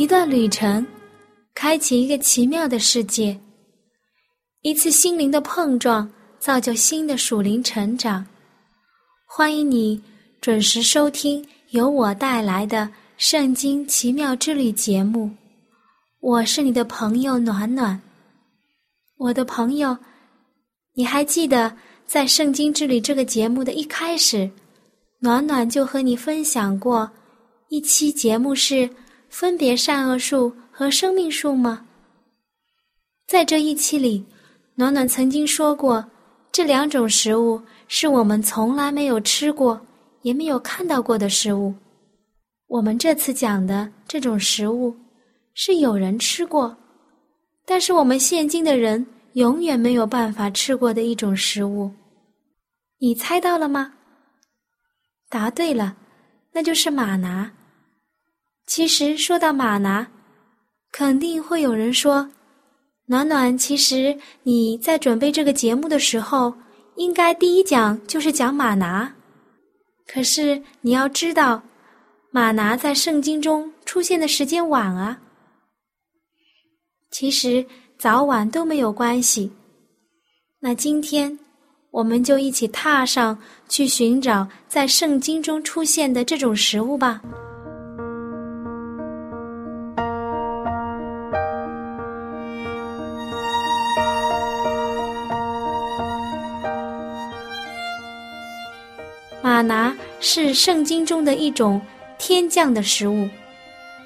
一段旅程，开启一个奇妙的世界；一次心灵的碰撞，造就新的属灵成长。欢迎你准时收听由我带来的《圣经奇妙之旅》节目。我是你的朋友暖暖。我的朋友，你还记得在《圣经之旅》这个节目的一开始，暖暖就和你分享过一期节目是。分别善恶树和生命树吗？在这一期里，暖暖曾经说过，这两种食物是我们从来没有吃过，也没有看到过的食物。我们这次讲的这种食物，是有人吃过，但是我们现今的人永远没有办法吃过的一种食物。你猜到了吗？答对了，那就是马拿。其实说到马拿，肯定会有人说：“暖暖，其实你在准备这个节目的时候，应该第一讲就是讲马拿。可是你要知道，马拿在圣经中出现的时间晚啊。其实早晚都没有关系。那今天我们就一起踏上去寻找在圣经中出现的这种食物吧。”玛拿是圣经中的一种天降的食物，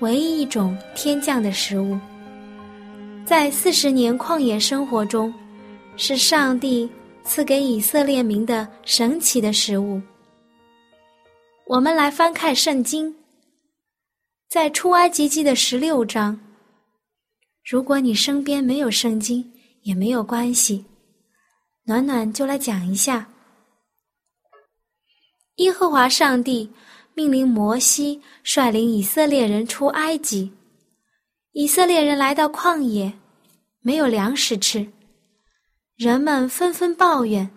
唯一一种天降的食物。在四十年旷野生活中，是上帝赐给以色列民的神奇的食物。我们来翻看圣经，在出埃及记的十六章。如果你身边没有圣经，也没有关系，暖暖就来讲一下。耶和华上帝命令摩西率领以色列人出埃及。以色列人来到旷野，没有粮食吃，人们纷纷抱怨：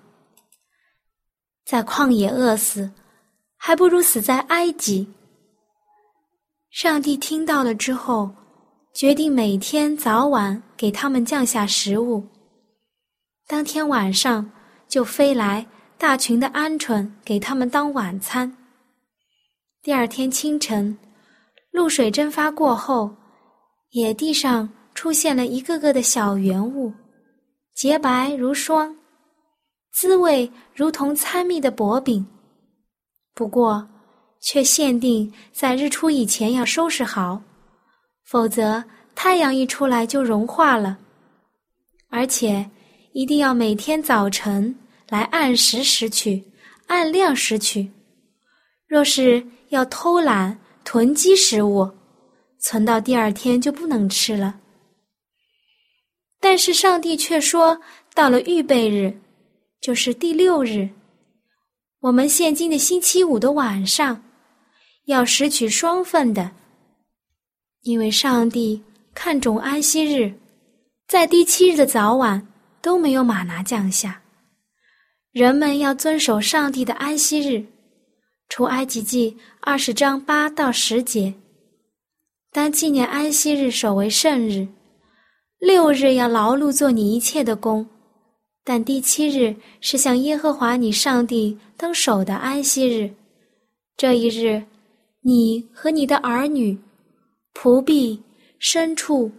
在旷野饿死，还不如死在埃及。上帝听到了之后，决定每天早晚给他们降下食物。当天晚上就飞来。大群的鹌鹑给他们当晚餐。第二天清晨，露水蒸发过后，野地上出现了一个个的小圆物，洁白如霜，滋味如同参蜜的薄饼。不过，却限定在日出以前要收拾好，否则太阳一出来就融化了。而且，一定要每天早晨。来按时拾取，按量拾取。若是要偷懒囤积食物，存到第二天就不能吃了。但是上帝却说，到了预备日，就是第六日，我们现今的星期五的晚上，要拾取双份的，因为上帝看重安息日，在第七日的早晚都没有马拿降下。人们要遵守上帝的安息日，出埃及记二十章八到十节。当纪念安息日，守为圣日。六日要劳碌做你一切的工，但第七日是向耶和华你上帝当守的安息日。这一日，你和你的儿女、仆婢、牲畜，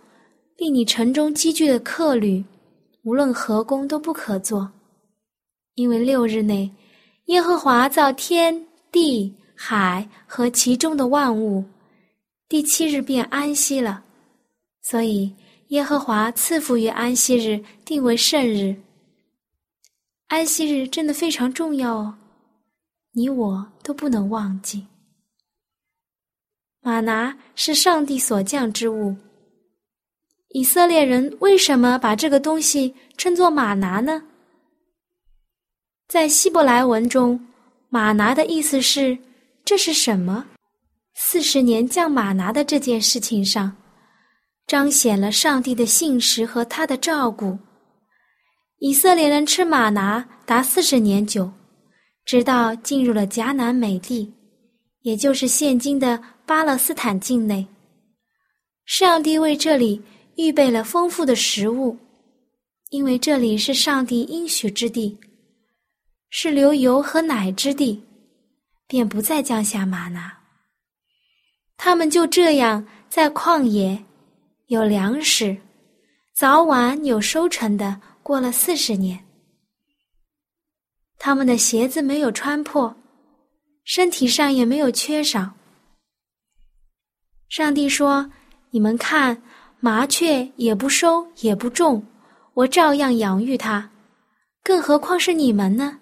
令你城中积聚的客旅，无论何工都不可做。因为六日内，耶和华造天地海和其中的万物，第七日便安息了，所以耶和华赐福于安息日，定为圣日。安息日真的非常重要哦，你我都不能忘记。玛拿是上帝所降之物。以色列人为什么把这个东西称作玛拿呢？在希伯来文中，马拿的意思是这是什么？四十年降马拿的这件事情上，彰显了上帝的信实和他的照顾。以色列人吃马拿达四十年久，直到进入了迦南美地，也就是现今的巴勒斯坦境内。上帝为这里。预备了丰富的食物，因为这里是上帝应许之地，是流油和奶之地，便不再降下玛拿。他们就这样在旷野有粮食，早晚有收成的过了四十年。他们的鞋子没有穿破，身体上也没有缺少。上帝说：“你们看。”麻雀也不收也不种，我照样养育它，更何况是你们呢？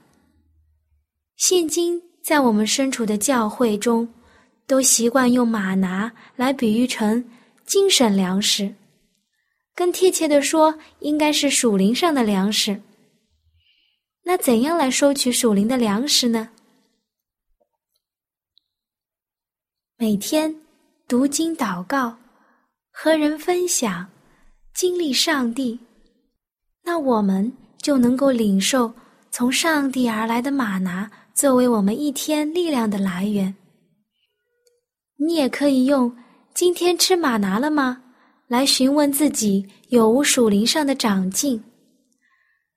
现今在我们身处的教会中，都习惯用马拿来比喻成精神粮食，更贴切的说，应该是属灵上的粮食。那怎样来收取属灵的粮食呢？每天读经祷告。和人分享，经历上帝，那我们就能够领受从上帝而来的马拿，作为我们一天力量的来源。你也可以用“今天吃玛拿了吗”来询问自己有无属灵上的长进，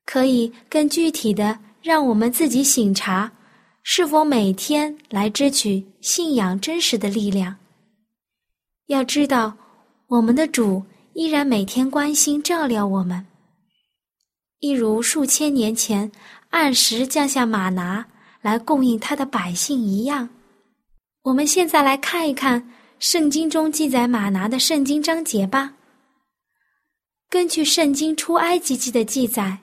可以更具体的让我们自己醒察，是否每天来支取信仰真实的力量。要知道。我们的主依然每天关心照料我们，一如数千年前按时降下马拿来供应他的百姓一样。我们现在来看一看圣经中记载马拿的圣经章节吧。根据圣经出埃及记的记载，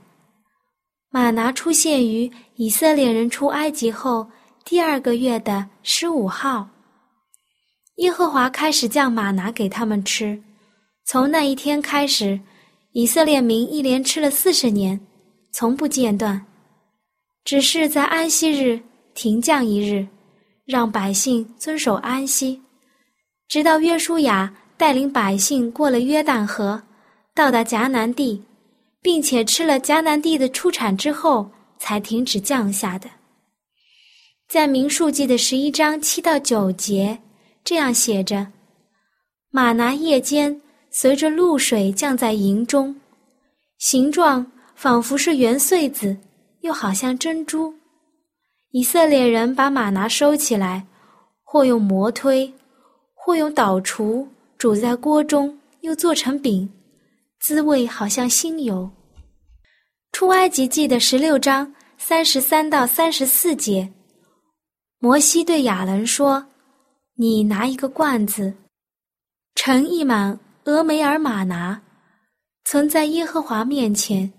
马拿出现于以色列人出埃及后第二个月的十五号。耶和华开始降马拿给他们吃，从那一天开始，以色列民一连吃了四十年，从不间断，只是在安息日停降一日，让百姓遵守安息，直到约书亚带领百姓过了约旦河，到达迦南地，并且吃了迦南地的出产之后，才停止降下的。在民数记的十一章七到九节。这样写着：“马拿夜间随着露水降在营中，形状仿佛是圆穗子，又好像珍珠。以色列人把马拿收起来，或用磨推，或用捣厨煮在锅中，又做成饼，滋味好像新油。”出埃及记的十六章三十三到三十四节，摩西对亚伦说。你拿一个罐子，盛一满俄梅尔玛拿，存在耶和华面前，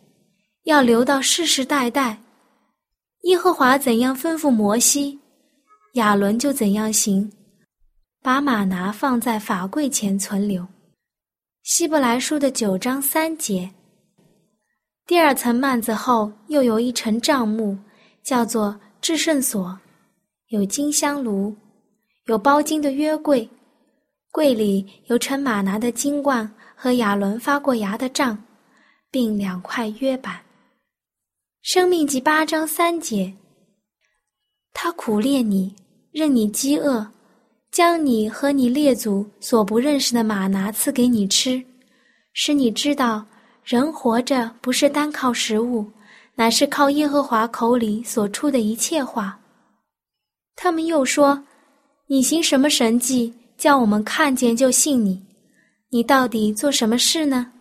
要留到世世代代。耶和华怎样吩咐摩西，亚伦就怎样行，把玛拿放在法柜前存留。希伯来书的九章三节。第二层幔子后又有一层帐幕，叫做至圣所，有金香炉。有包金的约柜，柜里有盛马拿的金罐和亚伦发过芽的杖，并两块约板。生命记八章三节。他苦练你，任你饥饿，将你和你列祖所不认识的马拿赐给你吃，使你知道人活着不是单靠食物，乃是靠耶和华口里所出的一切话。他们又说。你行什么神迹，叫我们看见就信你？你到底做什么事呢？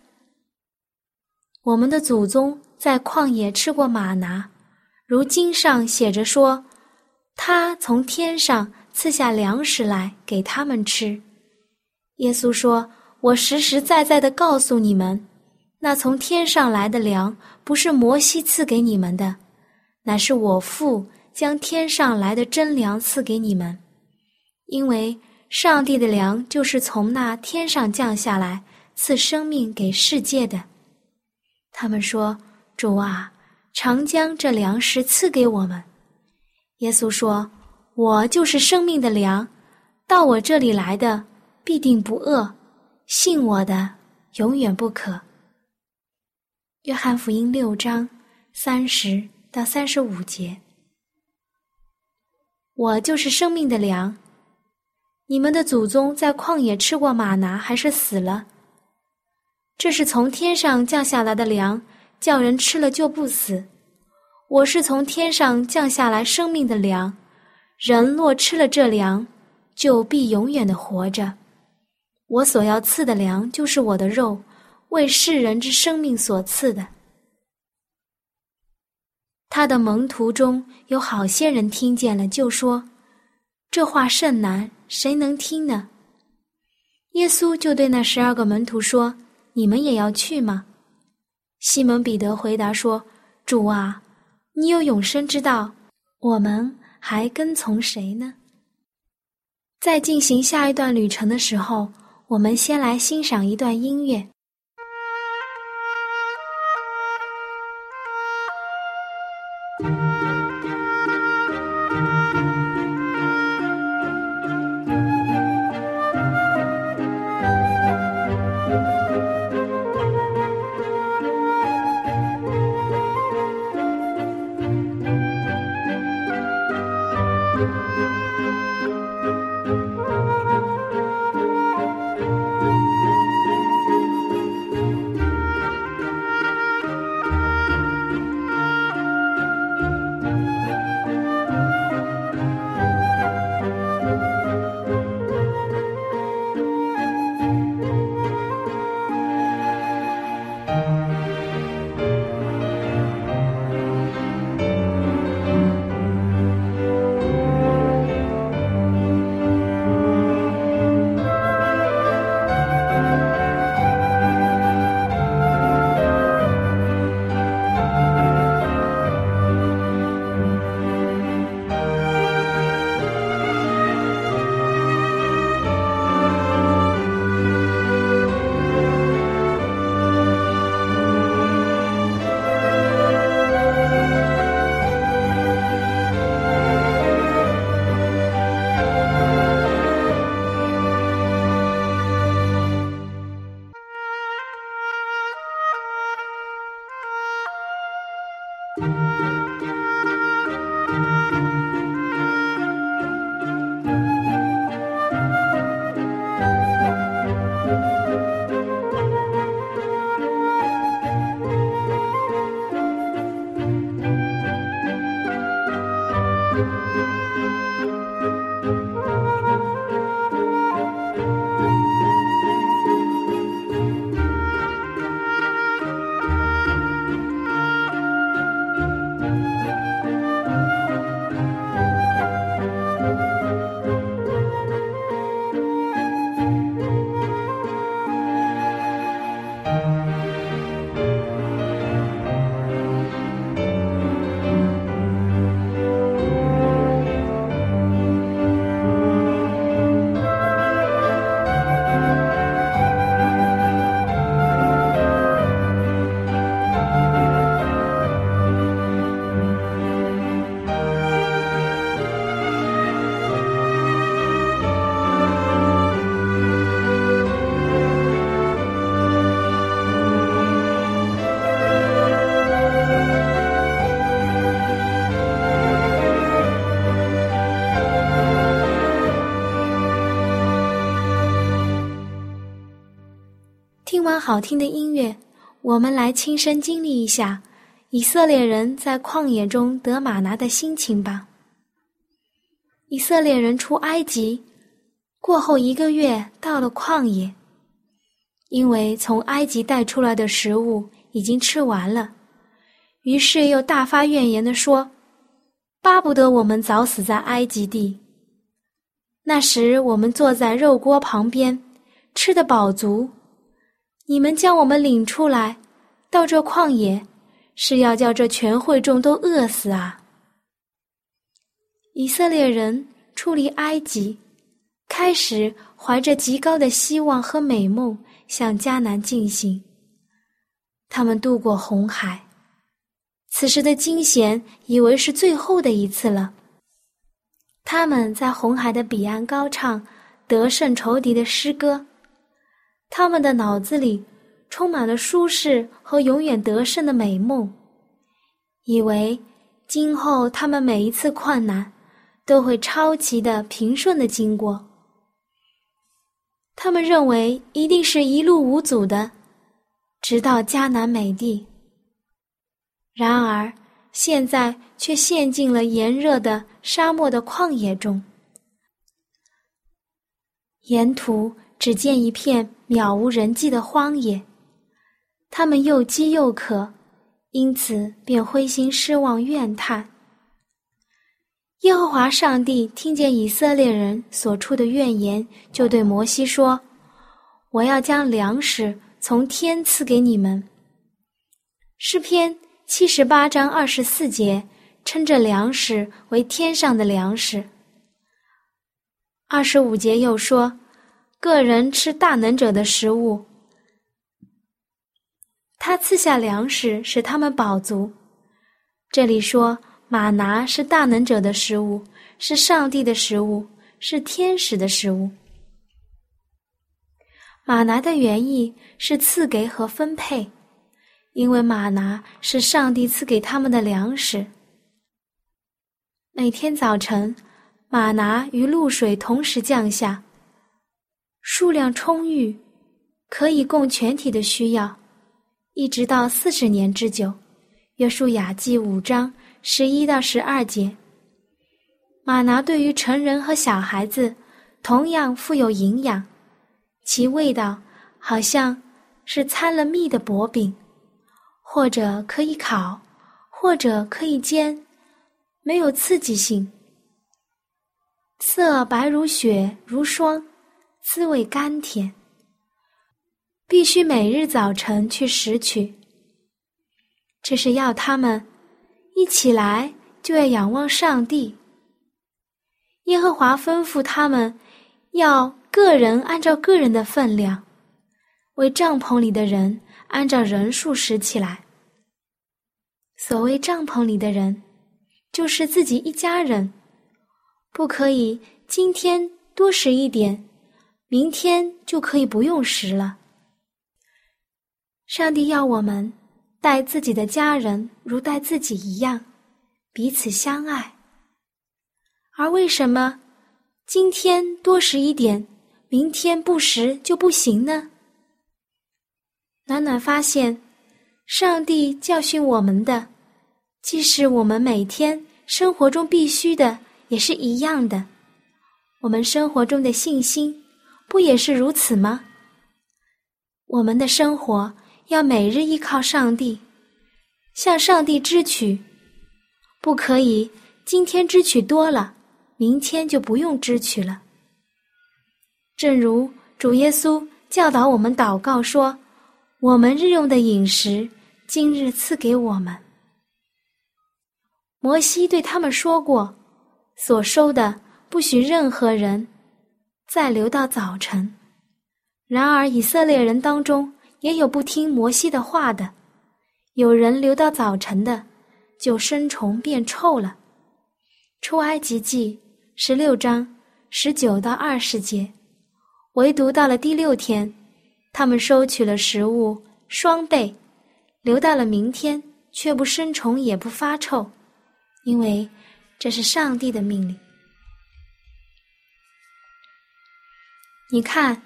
我们的祖宗在旷野吃过玛拿，如经上写着说，他从天上赐下粮食来给他们吃。耶稣说：“我实实在在的告诉你们，那从天上来的粮，不是摩西赐给你们的，乃是我父将天上来的真粮赐给你们。”因为上帝的粮就是从那天上降下来，赐生命给世界的。他们说：“主啊，常将这粮食赐给我们。”耶稣说：“我就是生命的粮，到我这里来的必定不饿，信我的永远不渴。”约翰福音六章三十到三十五节。我就是生命的粮。你们的祖宗在旷野吃过玛拿，还是死了？这是从天上降下来的粮，叫人吃了就不死。我是从天上降下来生命的粮，人若吃了这粮，就必永远的活着。我所要赐的粮，就是我的肉，为世人之生命所赐的。他的门徒中有好些人听见了，就说：“这话甚难，谁能听呢？”耶稣就对那十二个门徒说。你们也要去吗？西蒙彼得回答说：“主啊，你有永生之道，我们还跟从谁呢？”在进行下一段旅程的时候，我们先来欣赏一段音乐。听完好听的音乐，我们来亲身经历一下以色列人在旷野中得玛拿的心情吧。以色列人出埃及过后一个月到了旷野，因为从埃及带出来的食物已经吃完了，于是又大发怨言的说：“巴不得我们早死在埃及地。那时我们坐在肉锅旁边，吃得饱足。”你们将我们领出来，到这旷野，是要叫这全会众都饿死啊！以色列人出离埃及，开始怀着极高的希望和美梦向迦南进行。他们渡过红海，此时的惊险以为是最后的一次了。他们在红海的彼岸高唱得胜仇敌的诗歌，他们的脑子里充满了舒适和永远得胜的美梦，以为今后他们每一次困难都会超级的平顺的经过。他们认为一定是一路无阻的，直到迦南美地。然而，现在却陷进了炎热的沙漠的旷野中，沿途只见一片渺无人迹的荒野。他们又饥又渴，因此便灰心失望、怨叹。耶和华上帝听见以色列人所出的怨言，就对摩西说：“我要将粮食从天赐给你们。”诗篇七十八章二十四节称这粮食为天上的粮食。二十五节又说：“个人吃大能者的食物，他赐下粮食使他们饱足。”这里说。马拿是大能者的食物，是上帝的食物，是天使的食物。马拿的原意是赐给和分配，因为马拿是上帝赐给他们的粮食。每天早晨，马拿与露水同时降下，数量充裕，可以供全体的需要，一直到四十年之久。约书亚记五章。十一到十二节，玛拿对于成人和小孩子同样富有营养，其味道好像是掺了蜜的薄饼，或者可以烤，或者可以煎，没有刺激性，色白如雪如霜，滋味甘甜。必须每日早晨去拾取，这是要他们。一起来就要仰望上帝。耶和华吩咐他们，要个人按照个人的分量，为帐篷里的人按照人数拾起来。所谓帐篷里的人，就是自己一家人，不可以今天多拾一点，明天就可以不用食了。上帝要我们。待自己的家人如待自己一样，彼此相爱。而为什么今天多食一点，明天不食就不行呢？暖暖发现，上帝教训我们的，既是我们每天生活中必须的，也是一样的。我们生活中的信心，不也是如此吗？我们的生活。要每日依靠上帝，向上帝支取，不可以今天支取多了，明天就不用支取了。正如主耶稣教导我们祷告说：“我们日用的饮食，今日赐给我们。”摩西对他们说过：“所收的不许任何人再留到早晨。”然而以色列人当中。也有不听摩西的话的，有人留到早晨的，就生虫变臭了。出埃及记十六章十九到二十节，唯独到了第六天，他们收取了食物双倍，留到了明天，却不生虫也不发臭，因为这是上帝的命令。你看。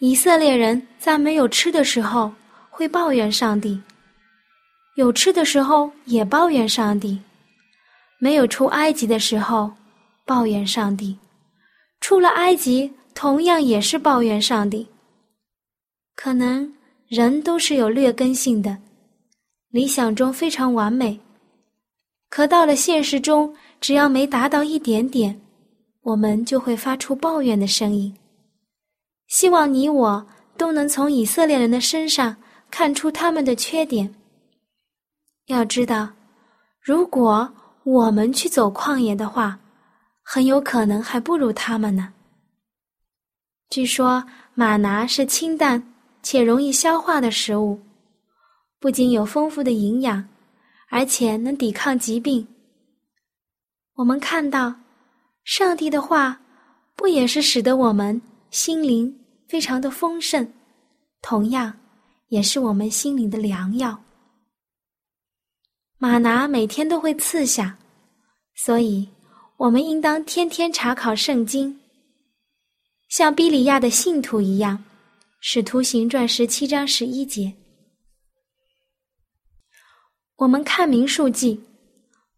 以色列人在没有吃的时候会抱怨上帝，有吃的时候也抱怨上帝；没有出埃及的时候抱怨上帝，出了埃及同样也是抱怨上帝。可能人都是有劣根性的，理想中非常完美，可到了现实中，只要没达到一点点，我们就会发出抱怨的声音。希望你我都能从以色列人的身上看出他们的缺点。要知道，如果我们去走旷野的话，很有可能还不如他们呢。据说玛拿是清淡且容易消化的食物，不仅有丰富的营养，而且能抵抗疾病。我们看到，上帝的话不也是使得我们心灵非常的丰盛，同样也是我们心灵的良药。玛拿每天都会赐下，所以我们应当天天查考圣经。像比里亚的信徒一样，《使徒行传》十七章十一节。我们看明数记，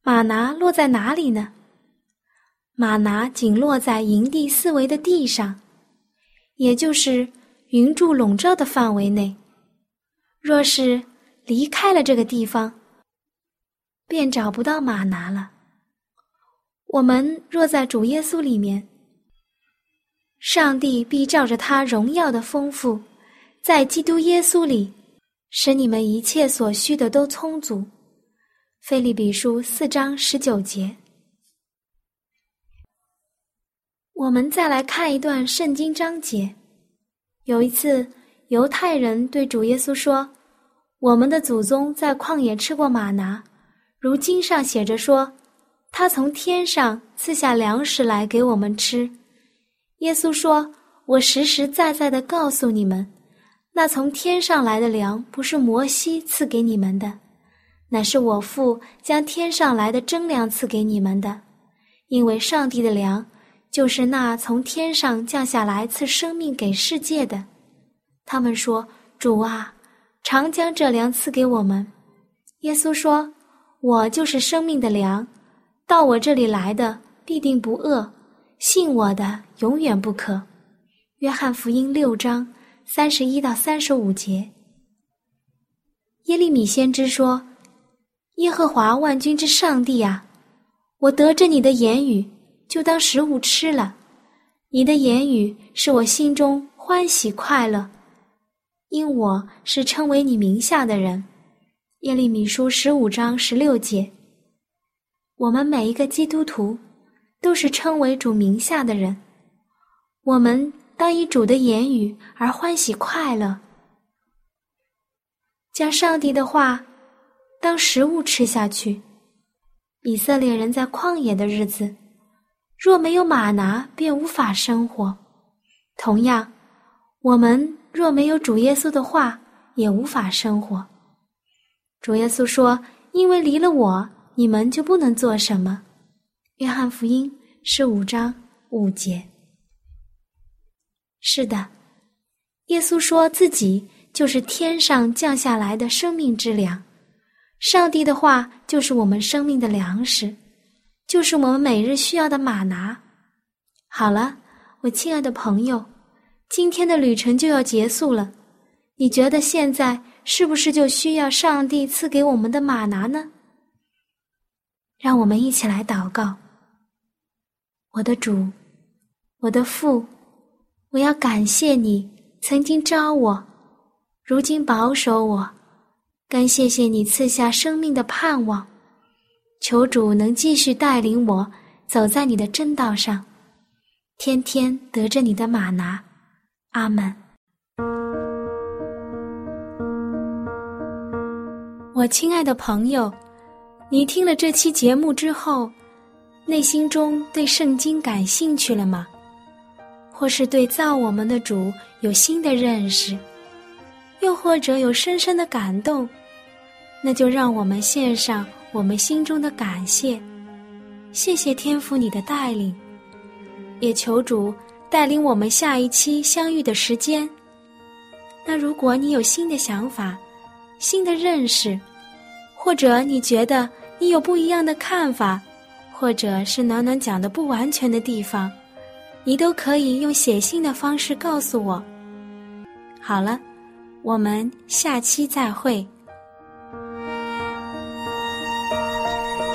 马拿落在哪里呢？马拿仅落在营地四围的地上，也就是云柱笼罩的范围内。若是离开了这个地方，便找不到马拿了。我们若在主耶稣里面。上帝必照着他荣耀的丰富，在基督耶稣里，使你们一切所需的都充足。菲利比书四章十九节。我们再来看一段圣经章节。有一次，犹太人对主耶稣说：“我们的祖宗在旷野吃过玛拿，如经上写着说，他从天上赐下粮食来给我们吃。”耶稣说：“我实实在在的告诉你们，那从天上来的粮不是摩西赐给你们的，乃是我父将天上来的真粮赐给你们的。因为上帝的粮就是那从天上降下来赐生命给世界的。”他们说：“主啊，常将这粮赐给我们。”耶稣说：“我就是生命的粮，到我这里来的必定不饿。”信我的永远不可。约翰福音六章三十一到三十五节。耶利米先知说：“耶和华万军之上帝啊，我得着你的言语，就当食物吃了。你的言语是我心中欢喜快乐，因我是称为你名下的人。”耶利米书十五章十六节。我们每一个基督徒。都是称为主名下的人，我们当以主的言语而欢喜快乐，将上帝的话当食物吃下去。以色列人在旷野的日子，若没有马拿，便无法生活。同样，我们若没有主耶稣的话，也无法生活。主耶稣说：“因为离了我，你们就不能做什么。”约翰福音十五章五节。是的，耶稣说自己就是天上降下来的生命之粮，上帝的话就是我们生命的粮食，就是我们每日需要的马拿。好了，我亲爱的朋友，今天的旅程就要结束了，你觉得现在是不是就需要上帝赐给我们的马拿呢？让我们一起来祷告。我的主，我的父，我要感谢你曾经招我，如今保守我，更谢谢你赐下生命的盼望。求主能继续带领我走在你的正道上，天天得着你的马拿。阿门。我亲爱的朋友，你听了这期节目之后。内心中对圣经感兴趣了吗？或是对造我们的主有新的认识，又或者有深深的感动？那就让我们献上我们心中的感谢，谢谢天父你的带领，也求主带领我们下一期相遇的时间。那如果你有新的想法、新的认识，或者你觉得你有不一样的看法，或者是暖暖讲的不完全的地方，你都可以用写信的方式告诉我。好了，我们下期再会。